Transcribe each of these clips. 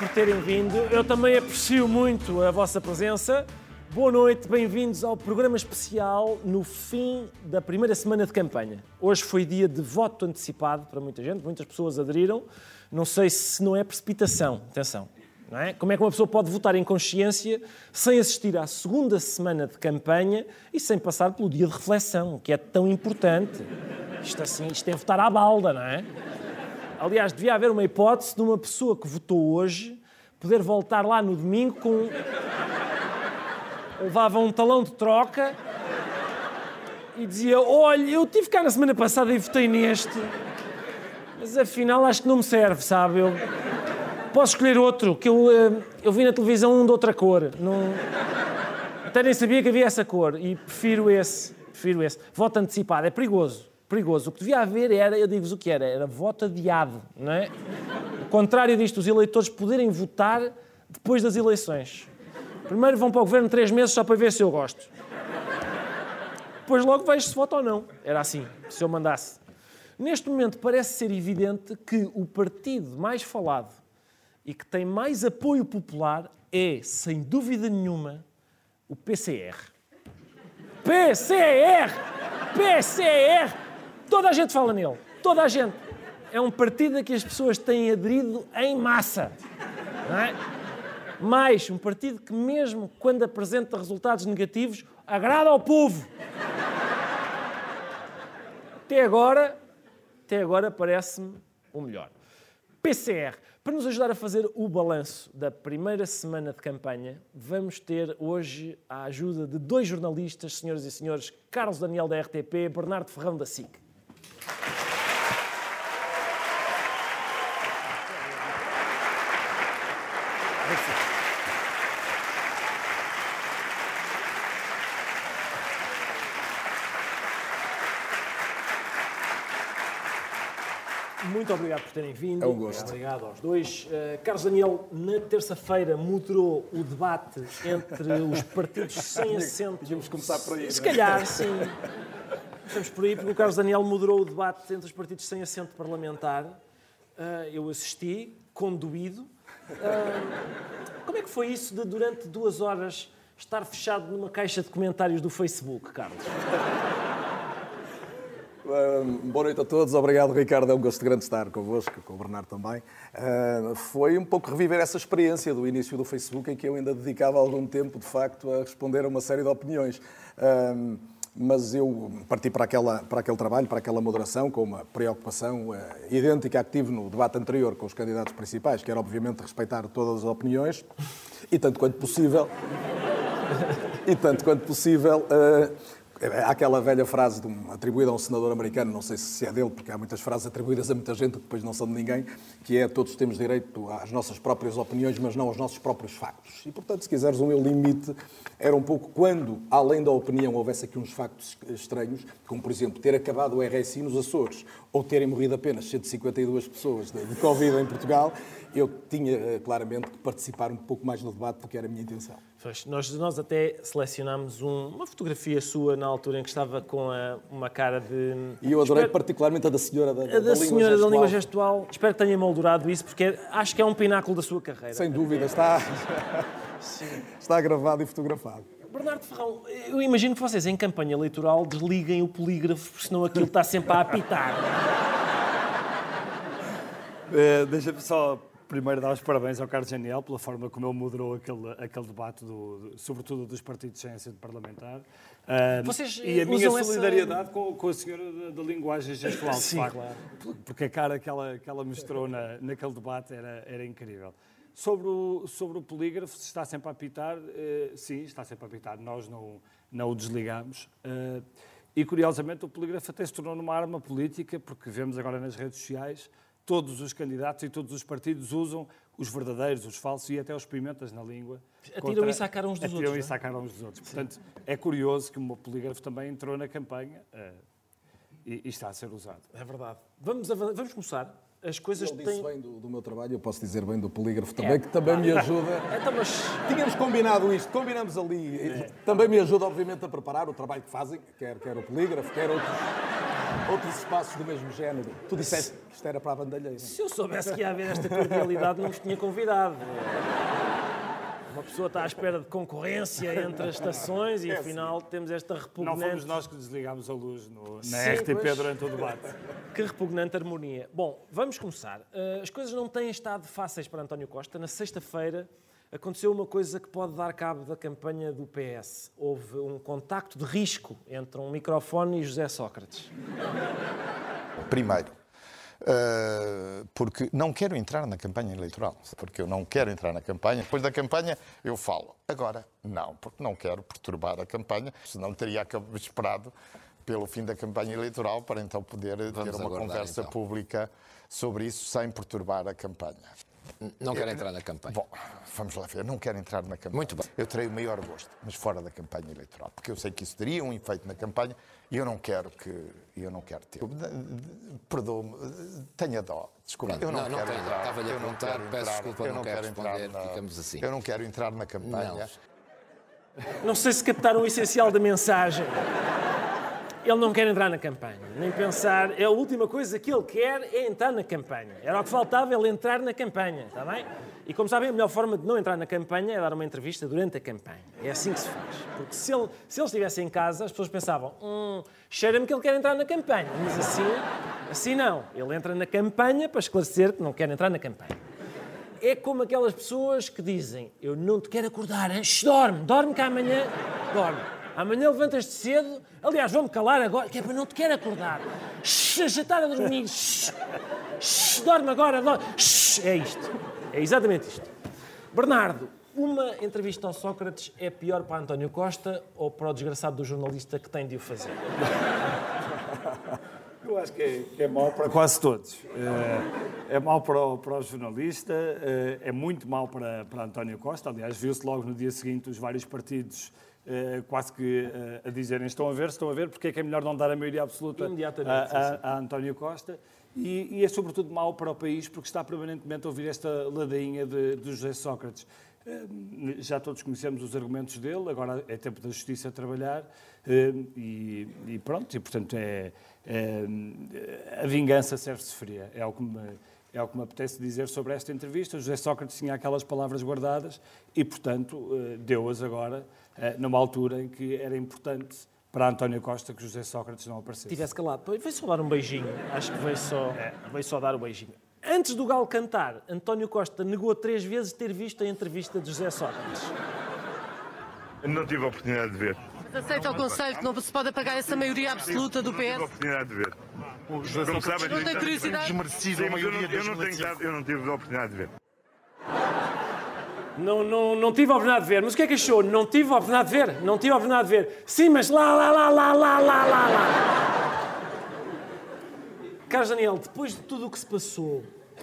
Por terem vindo. Eu também aprecio muito a vossa presença. Boa noite, bem-vindos ao programa especial no fim da primeira semana de campanha. Hoje foi dia de voto antecipado para muita gente, muitas pessoas aderiram. Não sei se não é precipitação, atenção. Não é? Como é que uma pessoa pode votar em consciência sem assistir à segunda semana de campanha e sem passar pelo dia de reflexão, que é tão importante? Isto assim, isto é votar à balda, não é? Aliás, devia haver uma hipótese de uma pessoa que votou hoje poder voltar lá no domingo com. levava um talão de troca e dizia: Olha, eu tive cá na semana passada e votei neste, mas afinal acho que não me serve, sabe? Eu posso escolher outro, que eu, eh, eu vi na televisão um de outra cor. Não... Até nem sabia que havia essa cor e prefiro esse. Prefiro esse. Voto antecipado, é perigoso. Perigoso. O que devia haver era, eu digo-vos o que era, era voto adiado, não é? O contrário disto, os eleitores poderem votar depois das eleições. Primeiro vão para o governo três meses só para ver se eu gosto. Depois logo vejo se voto ou não. Era assim, se eu mandasse. Neste momento parece ser evidente que o partido mais falado e que tem mais apoio popular é, sem dúvida nenhuma, o PCR. PCR! PCR! Toda a gente fala nele. Toda a gente. É um partido a que as pessoas têm aderido em massa. Não é? Mais, um partido que, mesmo quando apresenta resultados negativos, agrada ao povo. Até agora, até agora parece-me o melhor. PCR. Para nos ajudar a fazer o balanço da primeira semana de campanha, vamos ter hoje a ajuda de dois jornalistas, senhoras e senhores, Carlos Daniel da RTP, Bernardo Ferrão da SIC. Muito obrigado por terem vindo. É um gosto. Obrigado aos dois. Uh, Carlos Daniel, na terça-feira moderou o debate entre os partidos sem assento. Tínhamos começar por aí. Se é? calhar, sim. Estamos por aí, porque o Carlos Daniel moderou o debate entre os partidos sem assento parlamentar. Uh, eu assisti, conduído. Uh, como é que foi isso de, durante duas horas, estar fechado numa caixa de comentários do Facebook, Carlos? Uh, boa noite a todos, obrigado Ricardo, é um gosto grande estar convosco, com o Bernardo também. Uh, foi um pouco reviver essa experiência do início do Facebook em que eu ainda dedicava algum tempo, de facto, a responder a uma série de opiniões. Uh, mas eu parti para, aquela, para aquele trabalho, para aquela moderação, com uma preocupação idêntica à que tive no debate anterior com os candidatos principais, que era obviamente respeitar todas as opiniões e tanto quanto possível. e tanto quanto possível Há aquela velha frase um, atribuída a um senador americano, não sei se é dele, porque há muitas frases atribuídas a muita gente que depois não são de ninguém, que é todos temos direito às nossas próprias opiniões, mas não aos nossos próprios factos. E, portanto, se quiseres, o meu limite era um pouco quando, além da opinião, houvesse aqui uns factos estranhos, como, por exemplo, ter acabado o RSI nos Açores, ou terem morrido apenas 152 pessoas de, de Covid em Portugal, eu tinha eh, claramente que participar um pouco mais no debate, porque era a minha intenção. Nós, nós até selecionámos um, uma fotografia sua na altura em que estava com a, uma cara de. E eu adorei Espero... particularmente a da senhora da, a da, da senhora língua da língua gestual. Espero que tenha moldurado isso, porque acho que é um pináculo da sua carreira. Sem dúvida, está, está gravado e fotografado. Bernardo Ferrão, eu imagino que vocês em campanha eleitoral desliguem o polígrafo, porque senão aquilo está sempre a apitar. É, Deixa-me só primeiro dar os parabéns ao Carlos Daniel pela forma como ele moderou aquele, aquele debate, do, do, sobretudo dos partidos sem assento parlamentar. Uh, Vocês e a minha solidariedade essa... com, com, a senhora da, da linguagem gestual, Sim, de facto. Claro. Porque a cara que ela, que ela mostrou na, naquele debate era, era incrível. Sobre o, sobre o polígrafo, se está sempre a apitar, uh, sim, está sempre a apitar. Nós não, não o desligamos. Uh, e, curiosamente, o polígrafo até se tornou numa arma política, porque vemos agora nas redes sociais todos os candidatos e todos os partidos usam os verdadeiros, os falsos e até os pimentas na língua. Atiram contra... isso à cara uns dos Atiram outros. Atiram isso à cara uns dos outros. Portanto, é curioso que o polígrafo também entrou na campanha uh, e, e, está a ser usado. É verdade. Vamos, vamos começar. As coisas Ele têm... disse bem do, do, meu trabalho, eu posso dizer bem do polígrafo também, é. que também me ajuda. Então, mas... Tínhamos combinado isto, combinamos ali. É. Também me ajuda, obviamente, a preparar o trabalho que fazem, quer, quer o polígrafo, quer outros outros espaços do mesmo género. Tu disseste que isto era para a bandalheira. Se eu soubesse que ia haver esta cordialidade, não vos tinha convidado. Uma pessoa está à espera de concorrência entre as estações e afinal temos esta Não repugnante. fomos nós que desligámos a luz no- na Sim, RTP pois. durante o debate. Que repugnante harmonia. Bom, vamos começar. Uh, as coisas não têm estado fáceis para António Costa. Na sexta-feira aconteceu uma coisa que pode dar cabo da campanha do PS. Houve um contacto de risco entre um microfone e José Sócrates. Primeiro, eh, porque não quero entrar na campanha eleitoral, porque eu não quero entrar na campanha. Depois da campanha eu falo. Agora, não, porque não quero perturbar a campanha, senão teria esperado pelo fim da campanha eleitoral para então poder ter uma aguardar, conversa então. pública sobre isso sem perturbar a campanha. Não quero entrar na campanha. Bom, vamos lá ver. Eu não quero entrar na campanha. Muito bem. Eu terei o maior gosto, mas fora da campanha eleitoral, porque eu sei que isso teria um efeito na campanha e eu não quero que eu não quero ter. Perdoa-me, tenha dó. Desculpa, Pronto, eu não, não, não quero tenho. entrar. Estava-lhe a eu não perguntar, quero peço entrar- desculpa, eu não não quero quero entrar responder, na- ficamos assim. Eu não quero entrar na campanha. Não. Não sei se captaram o essencial da mensagem. Ele não quer entrar na campanha, nem pensar. É a última coisa que ele quer é entrar na campanha. Era o que faltava, ele entrar na campanha, está bem? E como sabem, a melhor forma de não entrar na campanha é dar uma entrevista durante a campanha. É assim que se faz. Porque se ele, se ele estivesse em casa, as pessoas pensavam: hum, cheira-me que ele quer entrar na campanha. Mas assim, assim não. Ele entra na campanha para esclarecer que não quer entrar na campanha. É como aquelas pessoas que dizem: Eu não te quero acordar, hein? Dorme, dorme que amanhã. Dorme. Amanhã levantas-te cedo. Aliás, vou-me calar agora, que é para não te quero acordar. Shh, já estar a dormir. Shh, shh, dorme agora. Dorme. Shh, é isto. É exatamente isto. Bernardo, uma entrevista ao Sócrates é pior para António Costa ou para o desgraçado do jornalista que tem de o fazer? Eu acho que é, que é mau para quase todos. É, é mau para o, para o jornalista, é, é muito mau para, para António Costa. Aliás, viu-se logo no dia seguinte os vários partidos quase que eh, a dizerem estão a ver, estão a ver, porque é que é melhor não dar a maioria absoluta Imediatamente, a, a- a António Costa. E, e é sobretudo mau para o país porque está permanentemente a ouvir esta ladainha de, de José Sócrates. Eh, Já todos conhecemos os argumentos dele, agora é tempo da justiça trabalhar eh, e, e pronto, e portanto é, é, a vingança serve-se fria, é o que me, é o que me apetece dizer sobre esta entrevista. José Sócrates tinha aquelas palavras guardadas e, portanto, eh, deu-as agora eh, numa altura em que era importante para António Costa que José Sócrates não aparecesse. tivesse calado. Veio só dar um beijinho. Acho que veio só, veio só dar o beijinho. Antes do Galo cantar, António Costa negou três vezes ter visto a entrevista de José Sócrates. Não tive a oportunidade de ver. Aceita o conselho que não se pode apagar essa maioria absoluta do Não tive a PS? oportunidade de ver. Como sabem, Não tem curiosidade? desmerecido Sim, mas eu não, eu, não tenho eu não tive a oportunidade de ver. Não, não, não tive a oportunidade de ver. Mas o que é que achou? Não tive a oportunidade de ver? Não tive a oportunidade de ver. Sim, mas lá, lá, lá, lá, lá, lá, lá, lá. Carlos Daniel, depois de tudo o que se passou,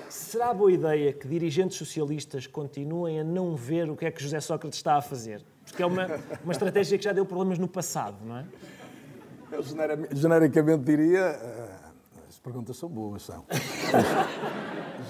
será boa ideia que dirigentes socialistas continuem a não ver o que é que José Sócrates está a fazer? Porque é uma, uma estratégia que já deu problemas no passado, não é? Eu genericamente diria. ah, as perguntas são boas, são.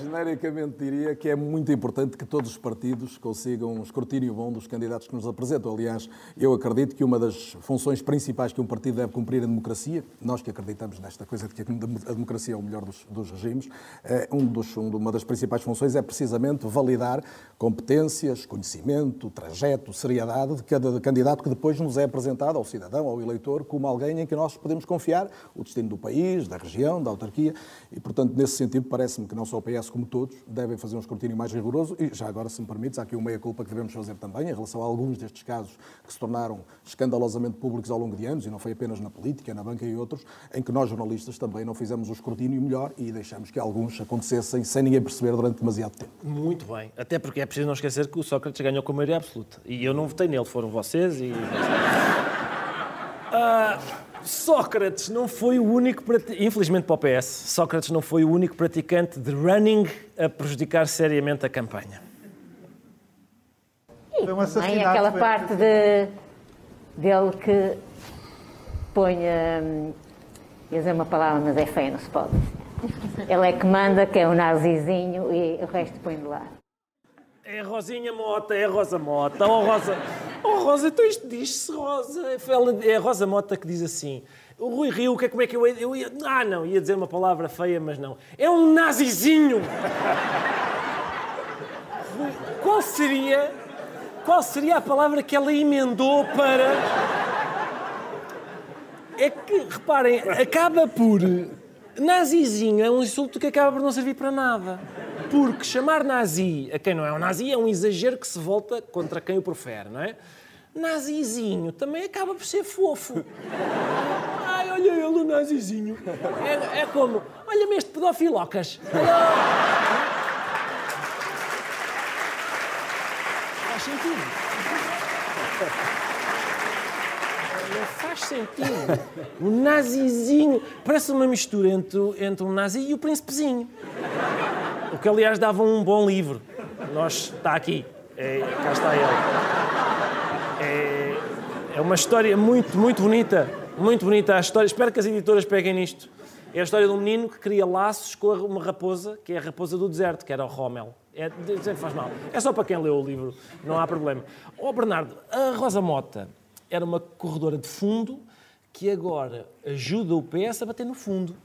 Genericamente diria que é muito importante que todos os partidos consigam um escrutínio bom dos candidatos que nos apresentam. Aliás, eu acredito que uma das funções principais que um partido deve cumprir em democracia, nós que acreditamos nesta coisa de que a democracia é o melhor dos, dos regimes, é um dos, um- uma das principais funções é precisamente validar competências, conhecimento, trajeto, seriedade de cada candidato que depois nos é apresentado ao cidadão, ao eleitor, como alguém em que nós podemos confiar o destino do país, da região, da autarquia. E, portanto, nesse sentido, parece-me que não só o PS como todos devem fazer um escrutínio mais rigoroso. E, já agora, se me permites, há aqui uma meia-culpa que devemos fazer também em relação a alguns destes casos que se tornaram escandalosamente públicos ao longo de anos, e não foi apenas na política, na banca e outros, em que nós, jornalistas, também não fizemos o escrutínio melhor e deixamos que alguns acontecessem sem ninguém perceber durante demasiado tempo. Muito bem. Até porque é preciso não esquecer que o Sócrates ganhou com a maioria absoluta. E eu não votei nele, foram vocês e. Ah, Sócrates não foi o único, infelizmente para o PS, Sócrates não foi o único praticante de running a prejudicar seriamente a campanha. Foi um Também aquela foi- parte de, dele que põe. hum, ia dizer uma palavra, mas é feia, não se pode. Ele é que manda, que é o nazizinho, e o resto põe de lá. É Rosinha Mota, é Rosa Mota. Oh Rosa, Oh, Rosa, então isto diz-se Rosa. É a Rosa Mota que diz assim. O Rui Rio, que é- como é que eu, eu ia... Ah, não, ia dizer uma palavra feia, mas não. É um nazizinho! Qual seria... Qual seria a palavra que ela emendou para... É que, reparem, acaba por... Nazizinho é um insulto que acaba por não servir para nada. Porque chamar nazi a quem não é um nazi é um exagero que se volta contra quem o profere, não é? Nazizinho também acaba por ser fofo. Ai, olha ele, o nazizinho. É, é como, olha-me este pedofilocas. Faz sentido. Não faz sentido. O nazizinho parece uma mistura entre, entre um nazi e o príncipezinho. O que, aliás, dava um bom livro. Nós, está aqui. É, cá está ele. É, é uma história muito, muito bonita. Muito bonita a história. Espero que as editoras peguem nisto. É a história de um menino que cria laços com uma raposa, que é a raposa do deserto, que era o Rommel. É, faz mal. É só para quem leu o livro, não há problema. Ó Bernardo, a Rosa Mota era uma corredora de fundo que agora ajuda o PS a bater no fundo.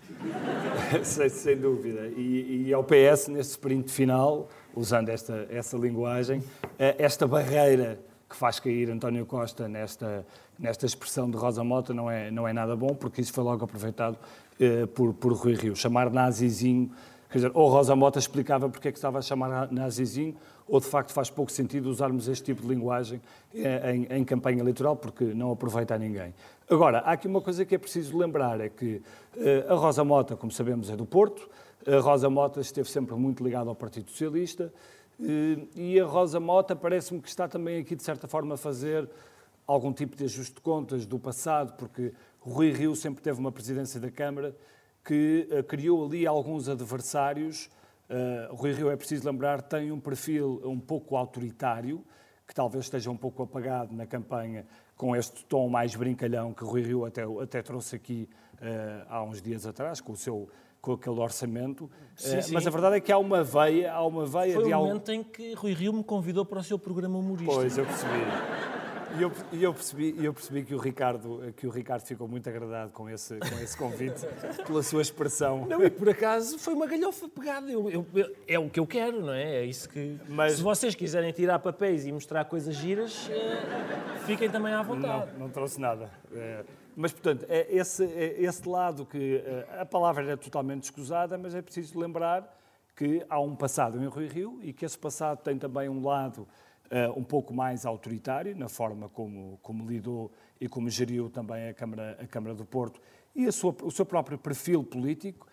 sem, sem dúvida. E, e ao PS, nesse sprint final, usando esta, essa linguagem, eh, esta barreira que faz cair António Costa nesta, nesta expressão de Rosa Mota não é, não é nada bom, porque isso foi logo aproveitado eh, por, por Rui Rio. Chamar nazizinho, quer dizer, ou Rosa Mota explicava porque é que estava a chamar na- nazizinho, ou de facto faz pouco sentido usarmos este tipo de linguagem eh, em, em campanha eleitoral, porque não aproveita a ninguém. Agora, há aqui uma coisa que é preciso lembrar, é que eh, a Rosa Mota, como sabemos, é do Porto, a Rosa Mota esteve sempre muito ligada ao Partido Socialista, eh, e a Rosa Mota parece-me que está também aqui, de certa forma, a fazer algum tipo de ajuste de contas do passado, porque Rui Rio sempre teve uma presidência da Câmara que criou ali alguns adversários. Eh, Rui Rio, é preciso lembrar, tem um perfil um pouco autoritário, que talvez esteja um pouco apagado na campanha com este tom mais brincalhão que Rui Rio até, até trouxe aqui eh, há uns dias atrás, com, o seu, com aquele orçamento. Sim, Eh, sim. Mas a verdade é que há uma veia, há uma veia Foi de o algo... momento em que Rui Rio me convidou para o seu programa humorístico. Pois, eu percebi. E eu, e eu percebi, eu percebi que, o Ricardo, que o Ricardo ficou muito agradado com esse, com esse convite, pela sua expressão. Não, e por acaso foi uma galhofa pegada. Eu- eu- eu- é o que eu quero, não é? É isso que. Mas- Se vocês quiserem tirar papéis e mostrar coisas giras, eh, fiquem também à vontade. Não, não trouxe nada. É, mas, portanto, é esse, é esse lado que eh, a palavra era totalmente escusada, mas é preciso lembrar que há um passado em Rui Rio e que esse passado tem também um lado eh, um pouco mais autoritário, na forma como, como lidou e como geriu também a Câmara, a Câmara do Porto e sua- o seu próprio perfil político.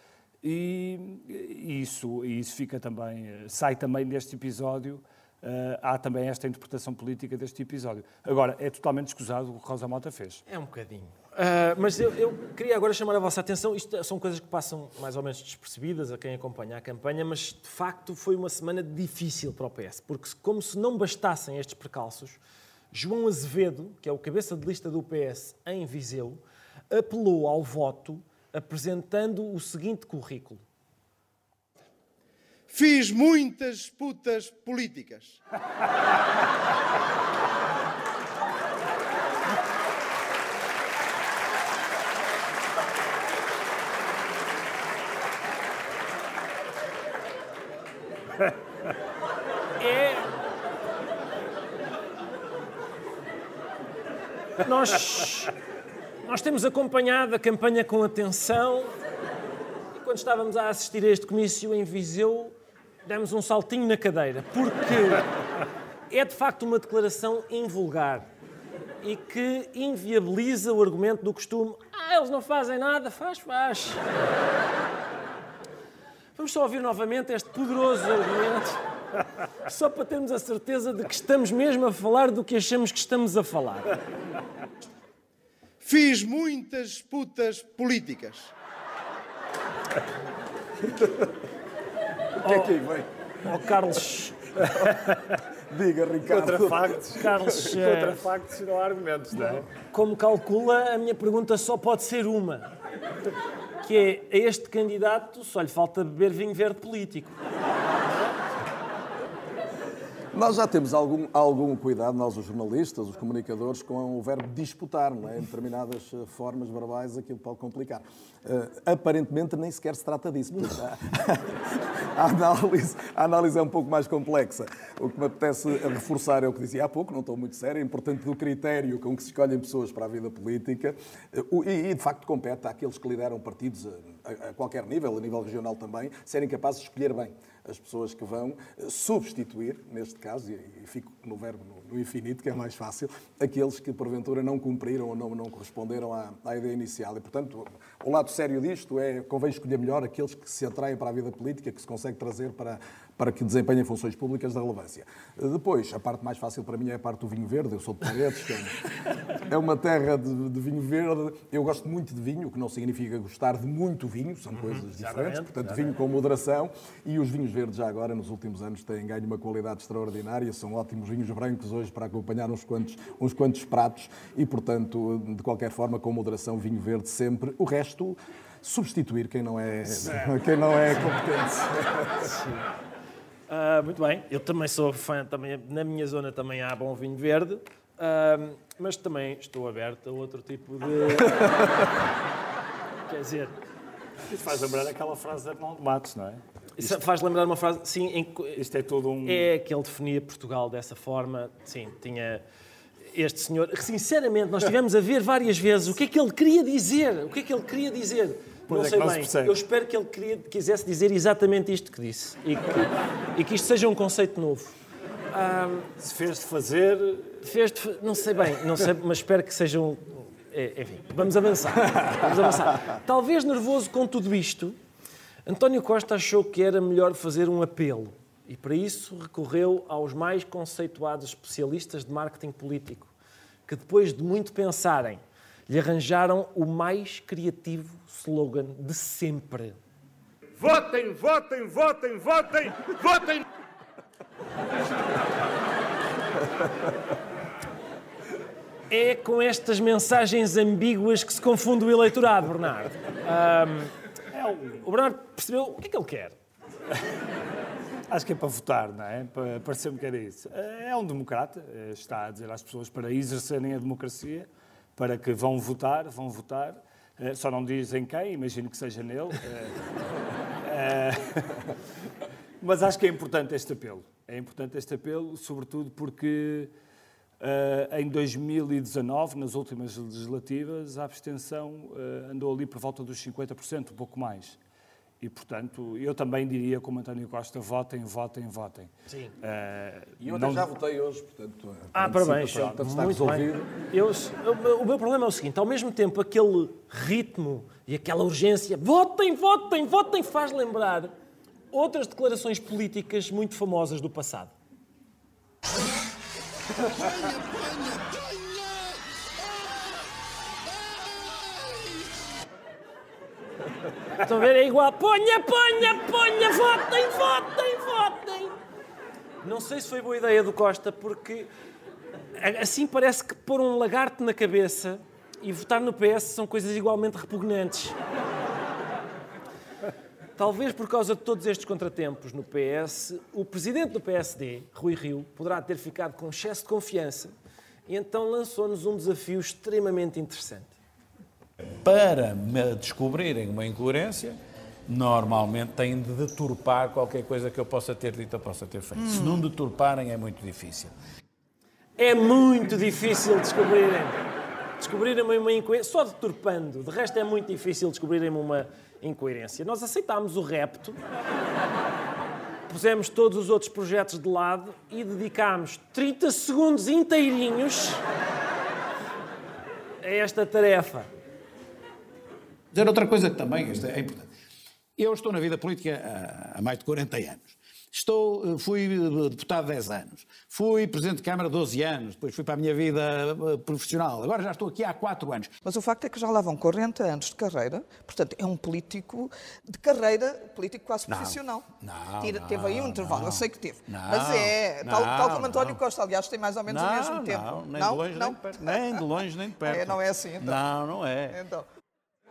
E, e isso, e isso fica também, eh, sai também deste episódio eh, há também esta interpretação política deste episódio. Agora, é totalmente escusado o que Rosa Mota fez. É um bocadinho. Ah, mas eu, eu queria agora chamar a vossa atenção. Isto são coisas que passam mais ou menos despercebidas a quem acompanha a campanha, mas de facto foi uma semana difícil para o PS, porque como se não bastassem estes precalços, João Azevedo, que é o cabeça de lista do PS em Viseu, apelou ao voto apresentando o seguinte currículo. Fiz muitas putas políticas. É. Nós, nós temos acompanhado a campanha com atenção e quando estávamos a assistir a este comício em Viseu, demos um saltinho na cadeira, porque é de facto uma declaração invulgar e que inviabiliza o argumento do costume. Ah, eles não fazem nada, faz, faz. Vamos só ouvir novamente este poderoso argumento, só para termos a certeza de que estamos mesmo a falar do que achamos que estamos a falar. Fiz muitas putas políticas. O que é que aí vem? Ó Carlos, Diga, Ricardo. Contra factos, Carlos, eh, contra factos não há argumentos, não é? como calcula, a minha pergunta só pode ser uma. Que é, a este candidato só lhe falta beber vinho verde político. Nós já temos algum, algum cuidado, nós os jornalistas, os comunicadores, com o verbo disputar, não é? Em determinadas eh, formas verbais aquilo pode complicar. Eh, aparentemente nem sequer se trata disso. Portanto, a, análise, a análise é um pouco mais complexa. O que me apetece reforçar é o que dizia há pouco, não estou muito sério, é importante do critério com que se escolhem pessoas para a vida política e, de facto compete àqueles que lideram partidos a qualquer nível, a nível regional também, serem capazes de escolher bem as pessoas que vão eh, substituir, neste caso, e, fico no verbo no, infinito, que é mais fácil, aqueles que porventura não cumpriram ou não, não corresponderam à, à ideia inicial. E, portanto, o lado sério disto é convém escolher melhor aqueles que se atraem para a vida política, que se consegue trazer para, para que desempenhem funções públicas de relevância. Depois, a parte mais fácil para mim é a parte do vinho verde. Eu sou de Paredes, que é uma- é uma terra de, de vinho verde. Eu gosto muito de vinho, o que não significa gostar de muito vinho, são coisas diferentes. exatamente, Portanto, vinho com moderação. E os vinhos verdes, já agora, nos últimos anos, têm ganho uma qualidade extraordinária. São ótimos vinhos brancos hoje para acompanhar uns quantos, uns quantos pratos. E, portanto, de qualquer forma, com moderação, vinho verde sempre. O resto, substituir quem não é, quem não é competente. Ah, muito bem, eu também sou fã, também, na minha zona também há bom vinho verde, ah, mas também estou aberto a outro tipo de. Quer dizer, Isso faz lembrar aquela frase de Arnaldo Matos, não é? Isso faz lembrar uma frase. Sim, em que- Isto é todo um. é que ele definia Portugal dessa forma. Sim, tinha. Este senhor, sinceramente, nós estivemos a ver várias vezes o que é que ele queria dizer. O que é que ele queria dizer. Pois não é sei se bem. percebe. Eu espero que ele queria, quisesse dizer exatamente isto que disse. E que, e que isto seja um conceito novo. Se fez de fazer. Fez de, não sei bem, não sei, mas espero que seja um. é, Enfim, vamos avançar. Vamos avançar. Talvez nervoso com tudo isto, António Costa achou que era melhor fazer um apelo e para isso recorreu aos mais conceituados especialistas de marketing político, que depois de muito pensarem, lhe arranjaram o mais criativo slogan de sempre. Votem, votem, votem, votem, votem! É com estas mensagens ambíguas que se confunde o eleitorado, Bernardo. Ahm, o Bernardo percebeu o que é que ele quer. Acho que é para votar, não é? Para parecer-me que era isso. É um democrata, eh, está a dizer às pessoas para exercerem a democracia, para que vão votar, vão votar. Eh, Só não dizem quem, imagino que seja nele. Eh, Mas acho que é importante este apelo. É importante este apelo, sobretudo porque em 2019, nas últimas legislativas, a abstenção andou ali por volta dos 50%, um pouco mais. E, portanto, eu também diria, como António Costa, votem, votem, votem. Sim. Eh, E eu até não- já votei hoje, portanto. Ah, antecipa, parabéns. Portanto, está Muito resolvido. bem. Eu, o meu problema é o seguinte: ao mesmo tempo, aquele ritmo e aquela urgência, votem, votem, votem, faz lembrar outras declarações políticas muito famosas do passado. Estão a ver? É igual. Ponha, ponha, ponha, votem, votem, votem. Não sei se foi boa ideia do Costa, porque assim parece que pôr um lagarto na cabeça e votar no PS são coisas igualmente repugnantes. Talvez por causa de todos estes contratempos no PS, o presidente do PSD, Rui Rio, poderá ter ficado com excesso de confiança e então lançou-nos um desafio extremamente interessante. Para me descobrirem uma incoerência, normalmente têm de deturpar qualquer coisa que eu possa ter dito ou possa ter feito. Se não deturparem, é muito difícil. É muito difícil descobrirem. Descobrirem uma incoerência. Só deturpando. De resto, é muito difícil descobrirem uma incoerência. Nós aceitámos o repto, pusemos todos os outros projetos de lado e dedicámos 30 segundos inteirinhos a esta tarefa. Dizer outra coisa que também isto é importante. Eu estou na vida política há, há mais de 40 anos. Estou, eh, fui eh, deputado 10 anos. Fui presidente de Câmara 12 anos. Depois fui para a minha vida eh, profissional. Agora já estou aqui há 4 anos. Mas o facto é que já lá vão 40 anos de carreira, portanto, é um político de carreira, político quase profissional. não, Tira- não, teve aí um intervalo, eu sei que teve. Não, Mas é, tal, não, tal como António. Costa, aliás, tem mais ou menos o mesmo tempo. Não, nem de longe nem de perto. Nem de longe nem de perto. É, não é assim, então. Não, não é. Então.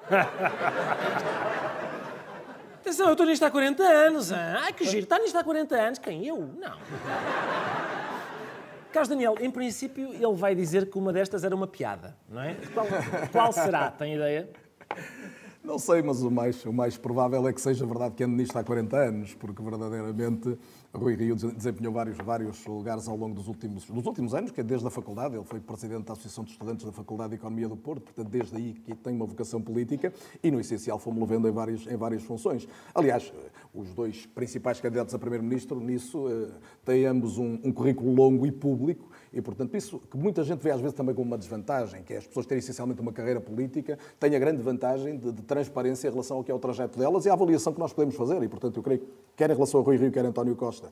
Atenção, eu estou nisto há 40 anos. hã? Ai, que giro. Está nisto há 40 anos. Quem? Eu? Não. Carlos Daniel, em princípio, ele vai dizer que uma destas era uma piada, não é? Qual, qual será? Tem ideia? Não sei, mas o mais, o mais provável é que seja verdade que ande nisto há 40 anos, porque verdadeiramente Rui Rio desempenhou vários, vários lugares ao longo dos últimos, dos últimos anos, que é desde a faculdade, ele foi presidente da Associação de Estudantes da Faculdade de Economia do Porto, portanto desde aí que tem uma vocação política e no essencial fomos-lo vendo em várias, em várias funções. Aliás, os dois principais candidatos a primeiro-ministro nisso eh, têm ambos um, um currículo longo e público e, portanto, isso que muita gente vê às vezes também como uma desvantagem, que é as pessoas terem essencialmente uma carreira política, tem a grande vantagem de, de transparência em relação ao que é o trajeto delas e à avaliação que nós podemos fazer. E, portanto, eu creio que, quer em relação a Rui Rio, quer a António Costa,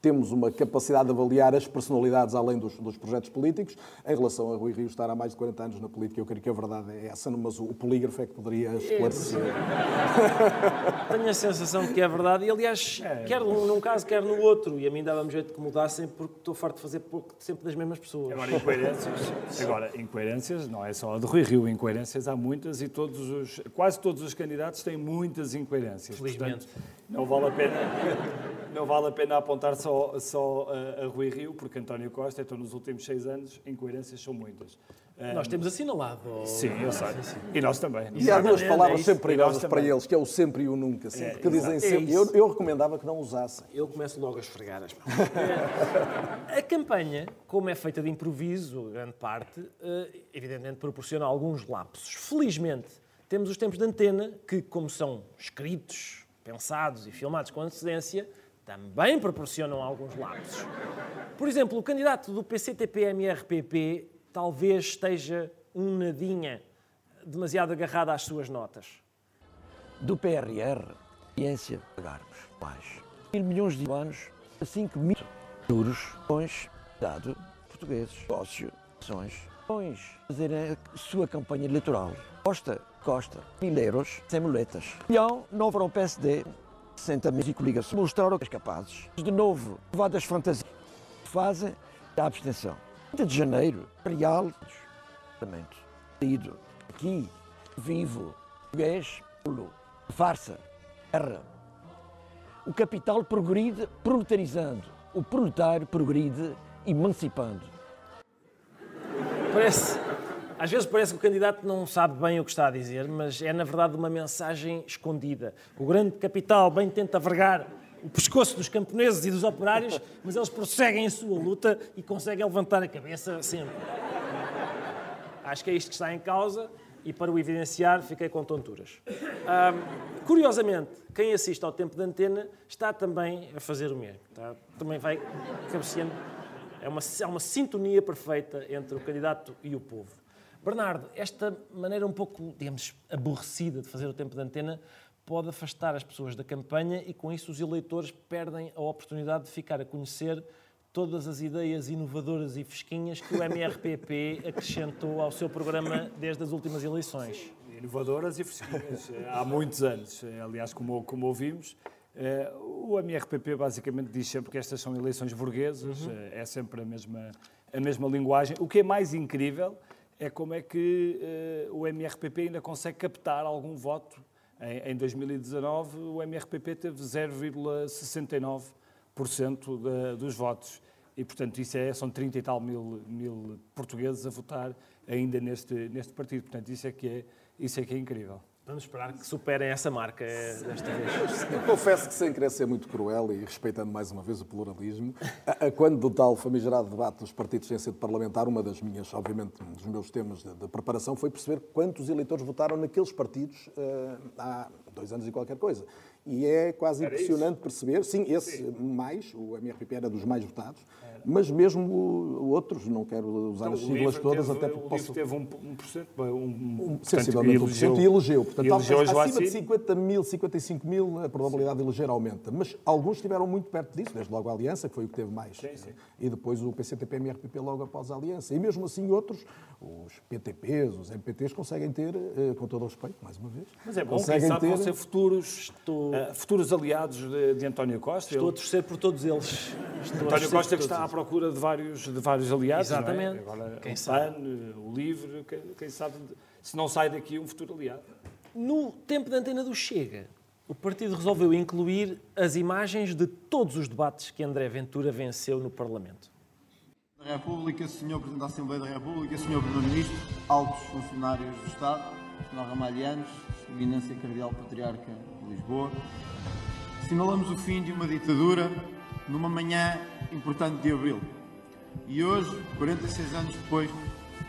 temos uma capacidade de avaliar as personalidades além dos, dos, projetos políticos. Em relação a Rui Rio estar há mais de 40 anos na política, eu creio que a verdade é essa, mas o polígrafo é que poderia esclarecer. É, tenho a sensação de que é verdade, e aliás, é. quer num caso, quer no outro, e a mim dava-me jeito que mudassem porque estou farto de fazer pouco sempre das mesmas pessoas. Agora, incoerências, agora, incoerências não é só a de Rui Rio, incoerências há muitas e todos os, quase todos os candidatos têm muitas incoerências. Felizmente. Portanto, não vale a pena, não vale a pena apontar só, só a, a Rui Rio, porque António Costa, então nos últimos seis anos, incoerências são muitas. Nós temos assinalado. Sim, eu sei. Sim, sim. E nós também. E há duas palavras é sempre perigosas para eles, que é o sempre e o nunca. Sempre, é, que dizem sempre. É eu, eu, recomendava que não usassem. Eu começo logo a esfregar as mãos. a campanha, como é feita de improviso, grande parte, eh, evidentemente proporciona alguns lapsos. Felizmente, temos os tempos de antena, que, como são escritos, pensados e filmados com antecedência, também proporcionam alguns lapsos. Por exemplo, o candidato do PCTP-MRPP talvez esteja um nadinha demasiado agarrado às suas notas. Do PRR, ciência, pagarmos mais mil milhões de anos a 5 mil juros, pões, dado, portugueses, sócio, ações, pões, fazerem a sua campanha eleitoral. Costa, Costa, mil euros, sem muletas. Milhão, não o PSD, 60 mil e coligações, mostraram que são capazes, de novo, levadas fantasias, fazem a abstenção. 30 de janeiro, Real, Parlamento, ido aqui, vivo, português, farsa, guerra. O capital progride proletarizando, o proletário progride emancipando. Parece, às vezes parece que o candidato não sabe bem o que está a dizer, mas é na verdade uma mensagem escondida. O grande capital bem tenta vergar o pescoço dos camponeses e dos operários, mas eles prosseguem a sua luta e conseguem levantar a cabeça sempre. Acho que é isto que está em causa e para o evidenciar fiquei com tonturas. Um, curiosamente, quem assiste ao tempo de antena está também a fazer o mesmo. Tá? Também vai cabeceando. É uma, é uma sintonia perfeita entre o candidato e o povo. Bernardo, esta maneira um pouco, digamos, aborrecida de fazer o tempo de antena pode afastar as pessoas da campanha e, com isso, os eleitores perdem a oportunidade de ficar a conhecer todas as ideias inovadoras e fresquinhas que o MRPP acrescentou ao seu programa desde as últimas eleições. Inovadoras e fresquinhas, há muitos anos. Aliás, como, como ouvimos, eh, o MRPP basicamente diz sempre que estas são eleições burguesas, uhum. Eh, é sempre a mesma, a mesma linguagem. O que é mais incrível é como é que uh, o MRPP ainda consegue captar algum voto em, em 2019, o MRPP teve 0,69% dos votos. E, portanto, isso é, são 30 e tal mil, mil portugueses a votar ainda neste, neste partido. Portanto, isso é que é, isso é, que é incrível. Vamos esperar que superem essa marca desta vez. Eu confesso que, sem querer ser muito cruel e respeitando mais uma vez o pluralismo, quando do tal famigerado debate dos partidos sem sede parlamentar, uma das minhas, obviamente, um dos meus temas de, de, preparação foi perceber quantos eleitores votaram naqueles partidos uh, há dois anos e qualquer coisa. E é quase era impressionante isso? perceber, sim, esse sim. mais, o MRPP era dos mais votados, mas mesmo outros, não quero usar então, as siglas todas, teve, até porque posso... teve 1%, um, um, um, sensivelmente 1% e elegeu. Portanto, elegeu acima de 50 mil, 55 mil, a probabilidade sim. de eleger aumenta. Mas alguns estiveram muito perto disso, desde logo a Aliança, que foi o que teve mais. Sim, sim. E depois o PCTP-MRPP logo após a Aliança. E mesmo assim outros, os PTPs, os MPTs, conseguem ter, eh, com todo o respeito, mais uma vez... Mas é bom, conseguem quem sabe ter... vão ser futuros, Estou... uh, futuros aliados de, de, António Costa. Estou Ele... a torcer por todos eles. Estou António Costa que está à procura de vários, de vários aliados. É? Exatamente. É? Agora, quem o sabe? PAN, o LIVRE, quem, quem, sabe se não sai daqui um futuro aliado. No tempo da antena do Chega, o partido resolveu incluir as imagens de todos os debates que André Ventura venceu no Parlamento. República, Sr. Presidente da Assembleia da República, Sr. Primeiro-Ministro, altos funcionários do Estado, Sr. Ramalhianos, Eminência Cardeal Patriarca Lisboa, assinalamos o fim de uma ditadura numa manhã importante de abril. E hoje, 46 anos depois,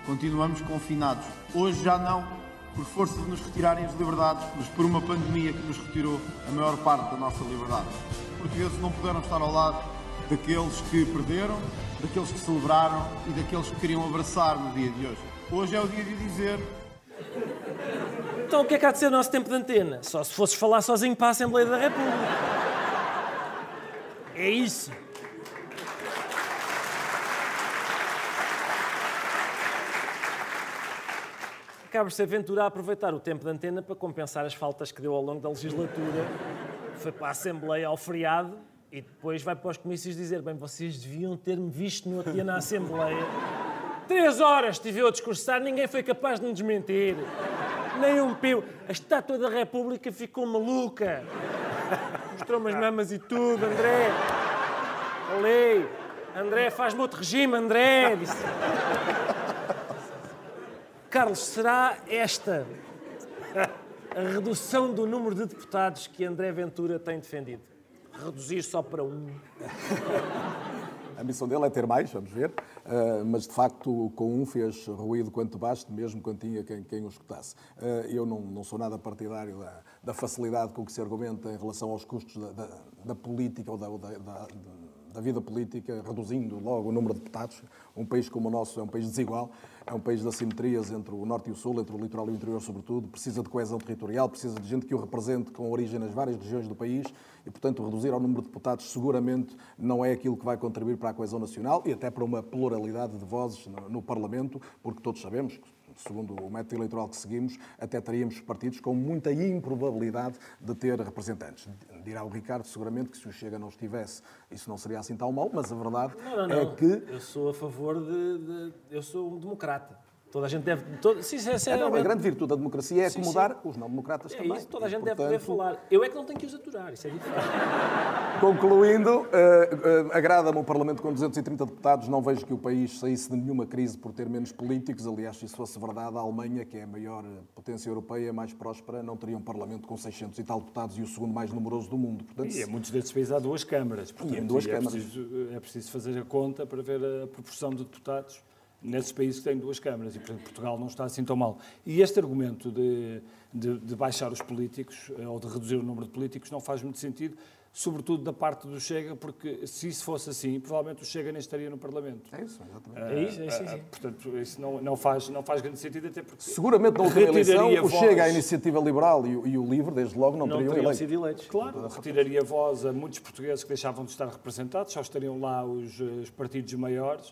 continuamos confinados. Hoje já não por força de nos retirarem as liberdades, mas por uma pandemia que nos retirou a maior parte da nossa liberdade. Os portugueses não puderam estar ao lado daqueles que perderam, daqueles que celebraram e daqueles que queriam abraçar no dia de hoje. Hoje é o dia de dizer Então o que é que há de ser o nosso tempo de antena? Só se fosses falar sozinho para a Assembleia da República. É isso. Acaba-se aventura a aproveitar o tempo de antena para compensar as faltas que deu ao longo da legislatura. Foi para a Assembleia ao feriado e depois vai para os comícios dizer: bem, vocês deviam ter-me visto no outro dia na Assembleia. Três horas estive eu a discursar, ninguém foi capaz de me desmentir. Nem um pio. A estátua da República ficou maluca. Mostrou-me as mamas e tudo, André. Olhei. André, faz-me outro regime, André. Disse. Carlos, será esta a redução do número de deputados que André Ventura tem defendido? Reduzir só para um? A missão dele é ter mais, vamos ver, uh, mas de facto com um fez ruído quanto baste, mesmo quando tinha quem, quem o escutasse. Uh, eu não, não, sou nada partidário da, da, facilidade com que se argumenta em relação aos custos da, da, da política ou da, da vida política, reduzindo logo o número de deputados. Um país como o nosso é um país desigual, é um país de assimetrias entre o Norte e o Sul, entre o litoral e o interior, sobretudo. Precisa de coesão territorial, precisa de gente que o represente com origem nas várias regiões do país e, portanto, reduzir ao número de deputados seguramente não é aquilo que vai contribuir para a coesão nacional e até para uma pluralidade de vozes no, no Parlamento, porque todos sabemos que segundo o método eleitoral que seguimos, até teríamos partidos com muita improbabilidade de ter representantes. Dirá o Ricardo, seguramente, que se o Chega não estivesse, isso não seria assim tão mal, mas a verdade não, não, é não. que... Eu sou a favor de... de... Eu sou um democrata. Toda a gente deve. Todo, sim, sim, é, não, a grande virtude da democracia é sim, acomodar sim. os não-democratas é também. Isso, toda a gente e, portanto, deve poder falar. Eu é que não tenho que os aturar, isso é diferente. Concluindo, uh, uh, agrada-me um Parlamento com 230 deputados. Não vejo que o país saísse de nenhuma crise por ter menos políticos. Aliás, se isso fosse verdade, a Alemanha, que é a maior potência europeia, mais próspera, não teria um Parlamento com 600 e tal deputados e o segundo mais numeroso do mundo. Portanto, e em muitos desses países há duas câmaras. Portanto, e em duas e câmaras. É preciso, é preciso fazer a conta para ver a proporção de deputados nesses países que têm duas câmaras e, portanto, Portugal não está assim tão mal. E este argumento de, de, de, baixar os políticos ou de reduzir o número de políticos não faz muito sentido, sobretudo da parte do Chega, porque se isso fosse assim, provavelmente o Chega nem estaria no Parlamento. É isso, exatamente. Uh, é isso, é, sim, sim. portanto, isso não, não, faz, não faz grande sentido, até porque... Seguramente na última eleição, o Chega, a Iniciativa Liberal e o, e o Livre, desde logo, não, não teriam, teriam sido eleitos. Claro, retiraria voz a muitos portugueses que deixavam de estar representados, só estariam lá os, os partidos maiores.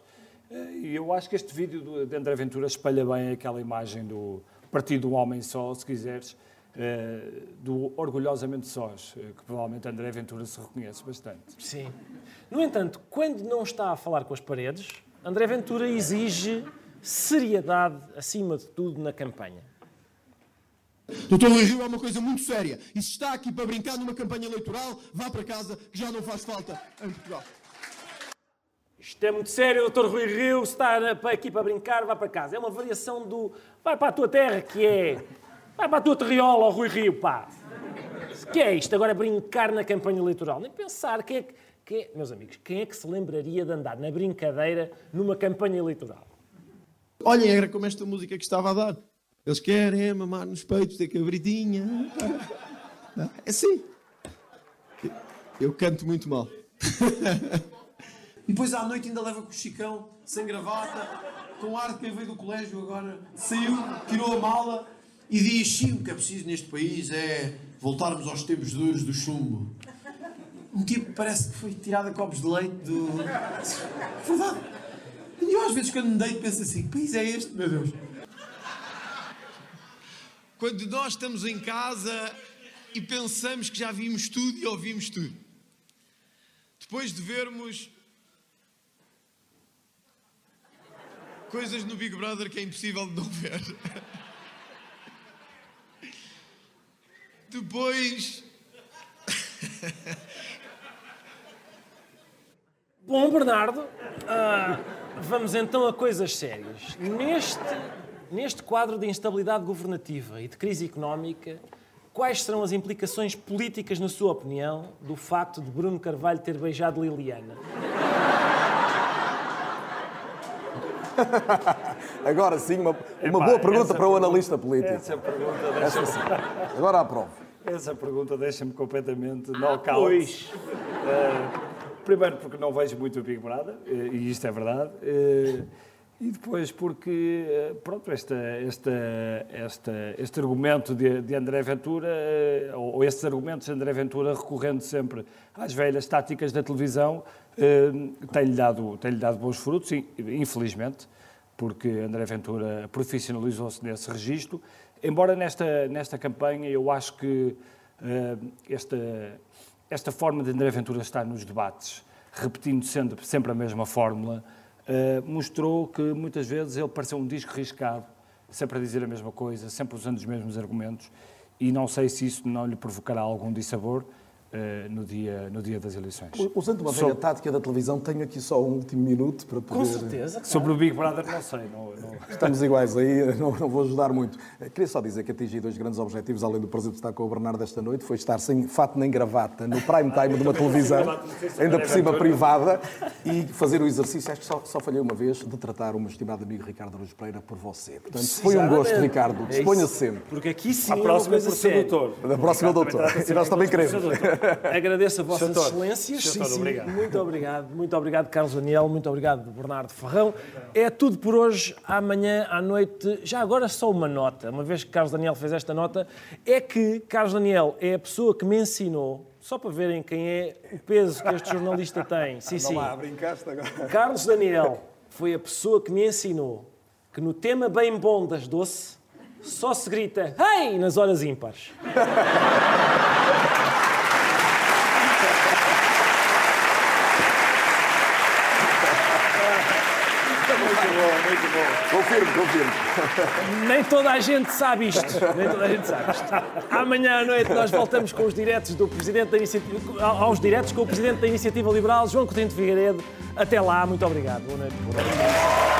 E eu acho que este vídeo de André Ventura espalha bem aquela imagem do partido do homem só, se quiseres, do orgulhosamente sós, que provavelmente André Ventura se reconhece bastante. Sim. No entanto, quando não está a falar com as paredes, André Ventura exige seriedade acima de tudo na campanha. Doutor Rui Rio é uma coisa muito séria. E se está aqui para brincar numa campanha eleitoral, vá para casa, que já não faz falta em Portugal. Isto é muito sério, doutor Rui Rio, está aqui para brincar, vá para casa. É uma variação do vai para a tua terra, que é vai para a tua terriola, Rui Rio, pá. Que é isto? Agora brincar na campanha eleitoral. Nem pensar quem é que, quem é, meus amigos, quem é que se lembraria de andar na brincadeira numa campanha eleitoral? Olhem, era como esta música que estava a dar. Eles querem mamar nos peitos da cabritinha. É assim. Eu canto muito mal. E depois à noite ainda leva com o Chicão, sem gravata, com ar de quem veio do colégio agora, saiu, tirou a mala e diz: sim, o que é preciso neste país é voltarmos aos tempos duros do chumbo. Um tipo parece que foi tirado a copos de leite do. Verdade. E eu às vezes quando me deito penso assim: que país é este, meu Deus? Quando nós estamos em casa e pensamos que já vimos tudo e ouvimos tudo. Depois de vermos coisas no Big Brother que é impossível de não ver. Depois. Bom, Bernardo, ah, Vamos então a coisas sérias. Neste, neste quadro de instabilidade governativa e de crise económica, quais serão as implicações políticas, na sua opinião, do facto de Bruno Carvalho ter beijado Liliana? Agora sim, uma, uma Epá, boa pergunta para o analista político. Essa pergunta Essa deixa-me... sim. Agora aprovo. Essa pergunta deixa-me completamente Ah, knockout. pois. Eh, primeiro porque não vejo muito o Big Brother, eh, e isto é verdade. eh, e depois porque, pronto, esta, esta, esta, este argumento de, de André Ventura, ou, ou estes argumentos de André Ventura recorrendo sempre às velhas táticas da televisão, tem-lhe dado, tem dado bons frutos, infelizmente, porque André Ventura profissionalizou-se nesse registro. Embora nesta, nesta campanha eu acho que eh, esta, esta forma de André Ventura estar nos debates, repetindo sempre, sempre a mesma fórmula, eh, mostrou que muitas vezes ele pareceu um disco riscado, sempre a dizer a mesma coisa, sempre usando os mesmos argumentos, e não sei se isso não lhe provocará algum dissabor no, dia, no dia das eleições. Usando uma velha Sobre- tática da televisão, tenho aqui só um último minuto para poder. Sobre o Big Brother, não sei. Não, não... Estamos iguais aí, não, não vou ajudar muito. Eh, Queria só dizer que atingi dois grandes objetivos, além do prazer de estar com o Bernardo esta noite, foi estar sem fato nem gravata no prime time de uma televisão, ainda por cima privada, e fazer o exercício, acho que só, só falhei uma vez, de tratar o meu estimado amigo Ricardo Araújo Pereira por você. Portanto, foi um gosto. Ricardo. É Disponha-se isso. sempre. Porque aqui sim A é próxima é por séria. sedutor. Da próxima, doutor. E nós também queremos. Agradeço a vossas Doutor, excelências. Sim, sim. obrigado. Muito obrigado. Muito obrigado, Carlos Daniel. Muito obrigado, Bernardo Ferrão. É tudo por hoje. Amanhã à noite, já agora só uma nota. Uma vez que Carlos Daniel fez esta nota, é que Carlos Daniel é a pessoa que me ensinou, só para verem quem é o peso que este jornalista tem. Sim, sim. lá, brincaste agora. Carlos Daniel foi a pessoa que me ensinou que no tema bem bom das doce só se grita Hey! nas horas ímpares. Confirmo, confirmo. Nem toda a gente sabe isto. Nem toda a gente sabe isto. Amanhã à noite nós voltamos com os diretos do Presidente da Iniciativa, aos diretos com o Presidente da Iniciativa Liberal, João Coutinho de Figueiredo. Até lá, muito obrigado. Boa noite.